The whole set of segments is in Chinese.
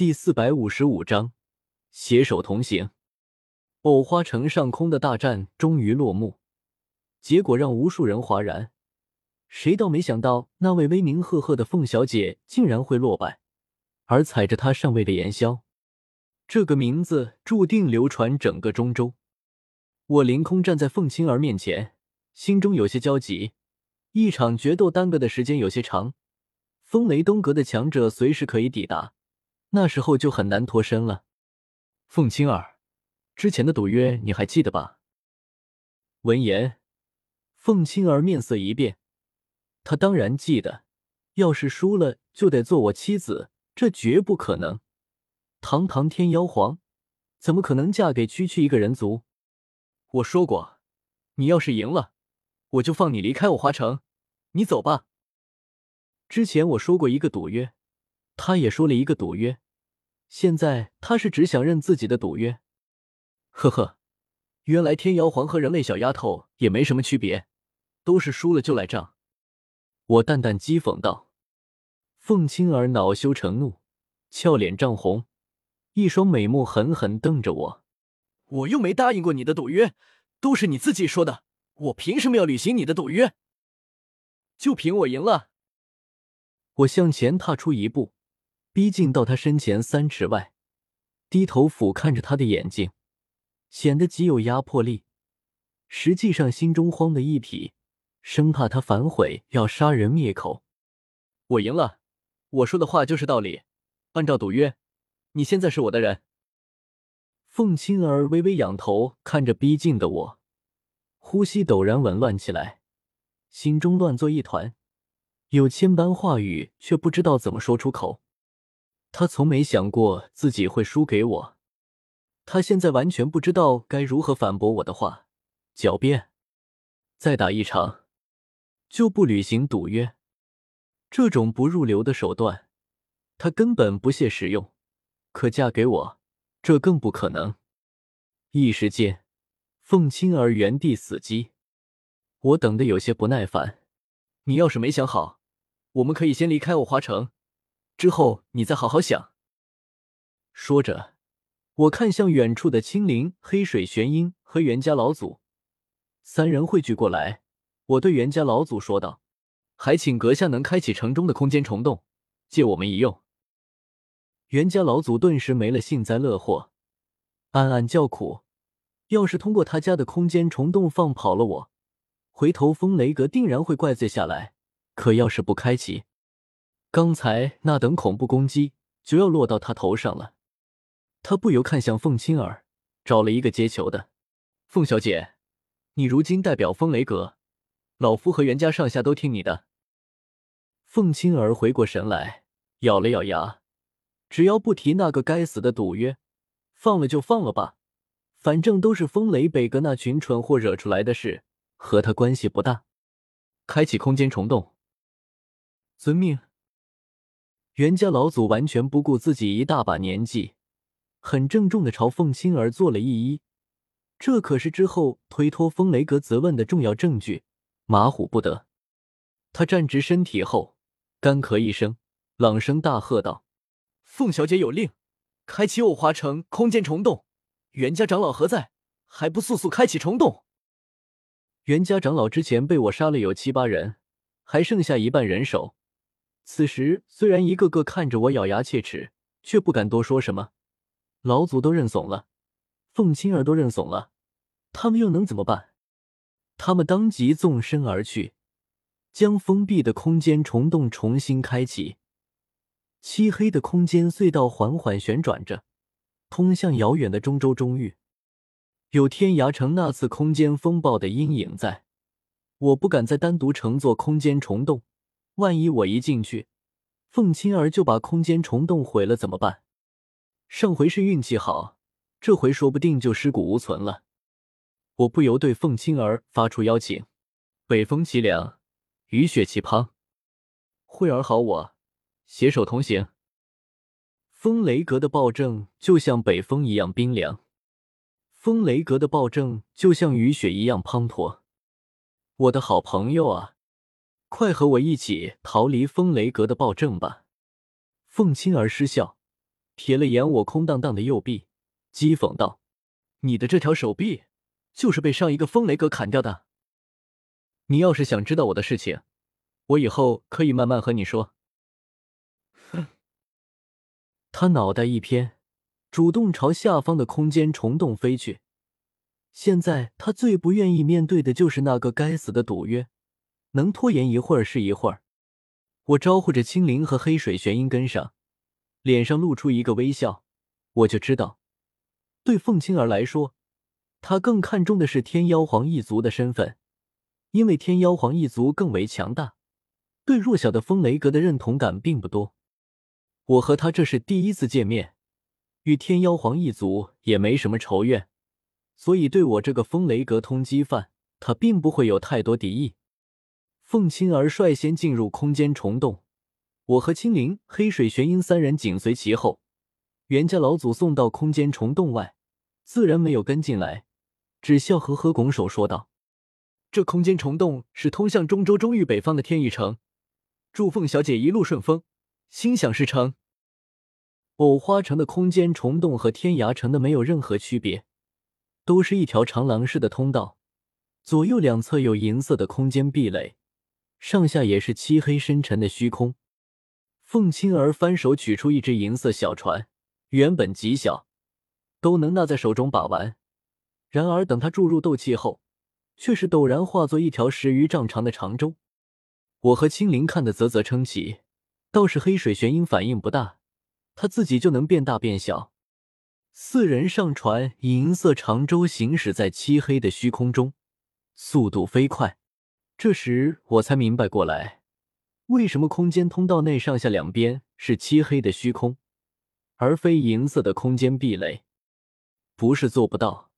第四百五十五章，携手同行。藕花城上空的大战终于落幕，结果让无数人哗然。谁倒没想到，那位威名赫赫的凤小姐竟然会落败，而踩着她上位的炎萧，这个名字注定流传整个中州。我凌空站在凤青儿面前，心中有些焦急。一场决斗耽搁的时间有些长，风雷东阁的强者随时可以抵达，那时候就很难脱身了。凤青儿，之前的赌约你还记得吧？闻言，凤青儿面色一变，她当然记得，要是输了就得做我妻子，这绝不可能。堂堂天妖皇，怎么可能嫁给区区一个人族？我说过，你要是赢了。我就放你离开我花城，你走吧。之前我说过一个赌约，他也说了一个赌约，现在他是只想认自己的赌约。呵呵，原来天瑶皇和人类小丫头也没什么区别，都是输了就赖账。我淡淡讥讽道。凤青儿恼羞成怒，俏脸涨红，一双美目狠狠瞪着我。我又没答应过你的赌约，都是你自己说的。我凭什么要履行你的赌约？就凭我赢了。我向前踏出一步，逼近到他身前三尺外，低头俯瞰着他的眼睛，显得极有压迫力。实际上心中慌的一匹，生怕他反悔要杀人灭口。我赢了，我说的话就是道理。按照赌约，你现在是我的人。凤青儿微微仰头看着逼近的我。呼吸陡然紊乱起来，心中乱作一团，有千般话语却不知道怎么说出口。他从没想过自己会输给我，他现在完全不知道该如何反驳我的话。狡辩，再打一场就不履行赌约，这种不入流的手段，他根本不屑使用。可嫁给我，这更不可能。一时间。凤青儿原地死机，我等的有些不耐烦。你要是没想好，我们可以先离开我花城，之后你再好好想。说着，我看向远处的青灵、黑水玄鹰和袁家老祖，三人汇聚过来。我对袁家老祖说道：“还请阁下能开启城中的空间虫洞，借我们一用。”袁家老祖顿时没了幸灾乐祸，暗暗叫苦。要是通过他家的空间虫洞放跑了我，回头风雷阁定然会怪罪下来。可要是不开启，刚才那等恐怖攻击就要落到他头上了。他不由看向凤青儿，找了一个接球的。凤小姐，你如今代表风雷阁，老夫和袁家上下都听你的。凤青儿回过神来，咬了咬牙，只要不提那个该死的赌约，放了就放了吧。反正都是风雷北阁那群蠢货惹出来的事，和他关系不大。开启空间虫洞，遵命。袁家老祖完全不顾自己一大把年纪，很郑重的朝凤青儿做了一揖。这可是之后推脱风雷阁责问的重要证据，马虎不得。他站直身体后，干咳一声，朗声大喝道：“凤小姐有令，开启藕花城空间虫洞。”袁家长老何在？还不速速开启虫洞！袁家长老之前被我杀了有七八人，还剩下一半人手。此时虽然一个个看着我咬牙切齿，却不敢多说什么。老祖都认怂了，凤青儿都认怂了，他们又能怎么办？他们当即纵身而去，将封闭的空间虫洞重新开启。漆黑的空间隧道缓缓旋转着。通向遥远的中州中域，有天涯城那次空间风暴的阴影在，我不敢再单独乘坐空间虫洞。万一我一进去，凤青儿就把空间虫洞毁了怎么办？上回是运气好，这回说不定就尸骨无存了。我不由对凤青儿发出邀请：北风凄凉，雨雪奇滂，慧儿好，我携手同行。风雷阁的暴政就像北风一样冰凉，风雷阁的暴政就像雨雪一样滂沱。我的好朋友啊，快和我一起逃离风雷阁的暴政吧！凤青儿失笑，瞥了眼我空荡荡的右臂，讥讽道：“你的这条手臂，就是被上一个风雷阁砍掉的。你要是想知道我的事情，我以后可以慢慢和你说。”哼！他脑袋一偏，主动朝下方的空间虫洞飞去。现在他最不愿意面对的就是那个该死的赌约，能拖延一会儿是一会儿。我招呼着青灵和黑水玄音跟上，脸上露出一个微笑。我就知道，对凤青儿来说，她更看重的是天妖皇一族的身份，因为天妖皇一族更为强大，对弱小的风雷阁的认同感并不多。我和他这是第一次见面，与天妖皇一族也没什么仇怨。所以，对我这个风雷阁通缉犯，他并不会有太多敌意。凤青儿率先进入空间虫洞，我和青灵、黑水玄音三人紧随其后。袁家老祖送到空间虫洞外，自然没有跟进来，只笑呵呵拱手说道：“这空间虫洞是通向中州中域北方的天域城，祝凤小姐一路顺风，心想事成。”藕花城的空间虫洞和天涯城的没有任何区别。都是一条长廊式的通道，左右两侧有银色的空间壁垒，上下也是漆黑深沉的虚空。凤青儿翻手取出一只银色小船，原本极小，都能拿在手中把玩。然而等他注入斗气后，却是陡然化作一条十余丈长的长舟。我和青灵看得啧啧称奇，倒是黑水玄鹰反应不大，他自己就能变大变小。四人上船，银色长舟行驶在漆黑的虚空中，速度飞快。这时我才明白过来，为什么空间通道内上下两边是漆黑的虚空，而非银色的空间壁垒。不是做不到，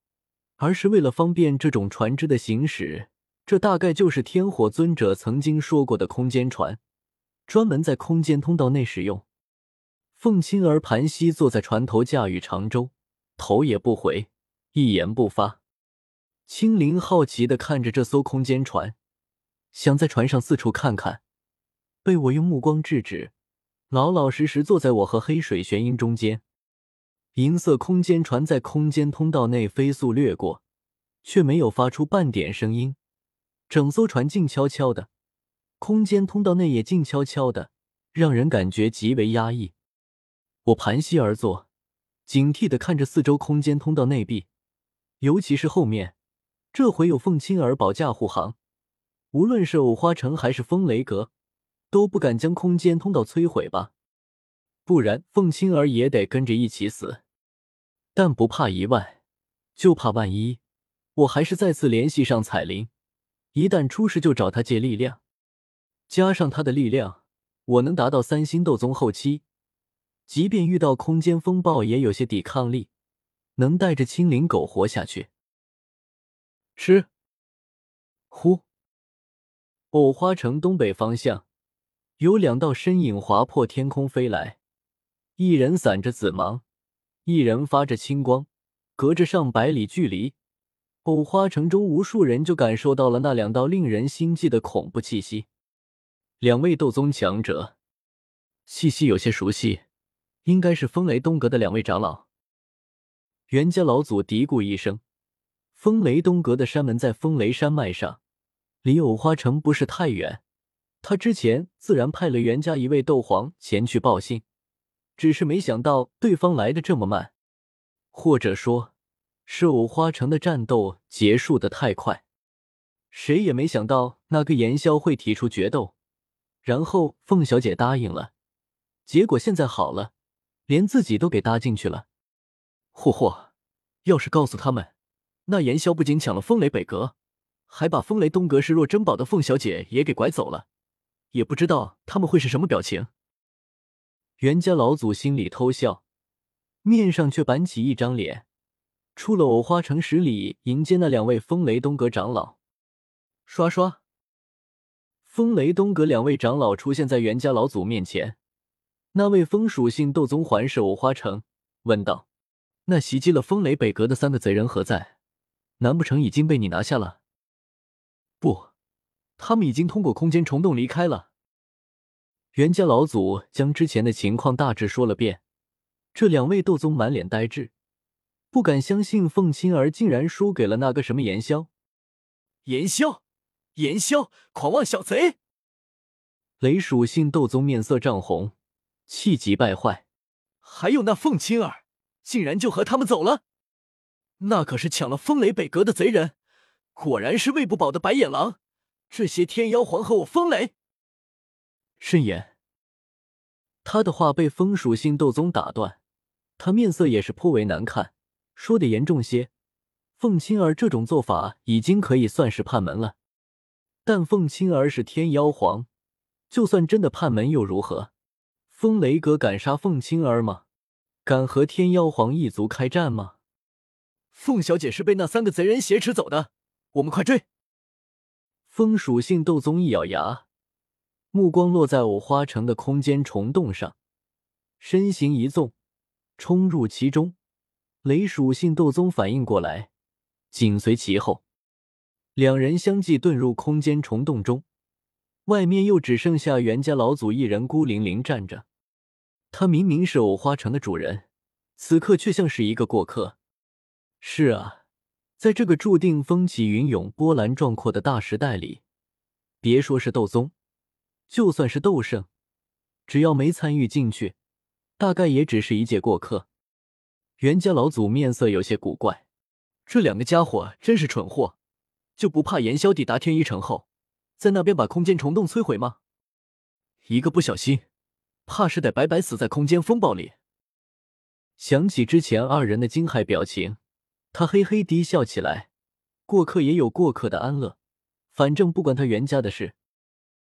而是为了方便这种船只的行驶。这大概就是天火尊者曾经说过的空间船，专门在空间通道内使用。凤青儿盘膝坐在船头驾驭长舟，头也不回，一言不发。青灵好奇的看着这艘空间船，想在船上四处看看，被我用目光制止，老老实实坐在我和黑水玄鹰中间。银色空间船在空间通道内飞速掠过，却没有发出半点声音。整艘船静悄悄的，空间通道内也静悄悄的，让人感觉极为压抑。我盘膝而坐，警惕的看着四周空间通道内壁，尤其是后面，这回有凤青儿保驾护航，无论是藕花城还是风雷阁，都不敢将空间通道摧毁吧？不然凤青儿也得跟着一起死。但不怕一万，就怕万一。我还是再次联系上彩铃，一旦出事就找他借力量，加上他的力量，我能达到三星斗宗后期。即便遇到空间风暴，也有些抵抗力，能带着青灵狗活下去。吃。呼！藕花城东北方向有两道身影划破天空飞来，一人散着紫芒，一人发着青光，隔着上百里距离，藕花城中无数人就感受到了那两道令人心悸的恐怖气息。两位斗宗强者，气息有些熟悉。应该是风雷东阁的两位长老。袁家老祖嘀咕一声：“风雷东阁的山门在风雷山脉上，离藕花城不是太远。他之前自然派了袁家一位斗皇前去报信，只是没想到对方来的这么慢，或者说，是藕花城的战斗结束的太快。谁也没想到那个炎霄会提出决斗，然后凤小姐答应了，结果现在好了。”连自己都给搭进去了，嚯嚯！要是告诉他们，那炎霄不仅抢了风雷北阁，还把风雷东阁视若珍宝的凤小姐也给拐走了，也不知道他们会是什么表情。袁家老祖心里偷笑，面上却板起一张脸，出了藕花城十里迎接那两位风雷东阁长老。刷刷，风雷东阁两位长老出现在袁家老祖面前。那位风属性斗宗环视藕花城，问道：“那袭击了风雷北阁的三个贼人何在？难不成已经被你拿下了？”“不，他们已经通过空间虫洞离开了。”袁家老祖将之前的情况大致说了遍，这两位斗宗满脸呆滞，不敢相信凤青儿竟然输给了那个什么炎霄。炎霄，炎霄，狂妄小贼！雷属性斗宗面色涨红，气急败坏。还有那凤青儿，竟然就和他们走了？那可是抢了风雷北阁的贼人，果然是喂不饱的白眼狼。这些天妖皇和我风雷，慎言。他的话被风属性斗宗打断，他面色也是颇为难看。说的严重些，凤青儿这种做法已经可以算是叛门了。但凤青儿是天妖皇，就算真的叛门又如何？风雷阁敢杀凤青儿吗？敢和天妖皇一族开战吗？凤小姐是被那三个贼人挟持走的，我们快追！风属性斗宗一咬牙，目光落在藕花城的空间虫洞上，身形一纵，冲入其中。雷属性斗宗反应过来，紧随其后，两人相继遁入空间虫洞中。外面又只剩下袁家老祖一人孤零零站着。他明明是藕花城的主人，此刻却像是一个过客。是啊。在这个注定风起云涌、波澜壮阔的大时代里，别说是斗宗，就算是斗圣，只要没参与进去，大概也只是一介过客。袁家老祖面色有些古怪，这两个家伙真是蠢货，就不怕炎萧抵达天一城后，在那边把空间虫洞摧毁吗？一个不小心，怕是得白白死在空间风暴里。想起之前二人的惊骇表情。他嘿嘿低笑起来，过客也有过客的安乐，反正不管他袁家的事，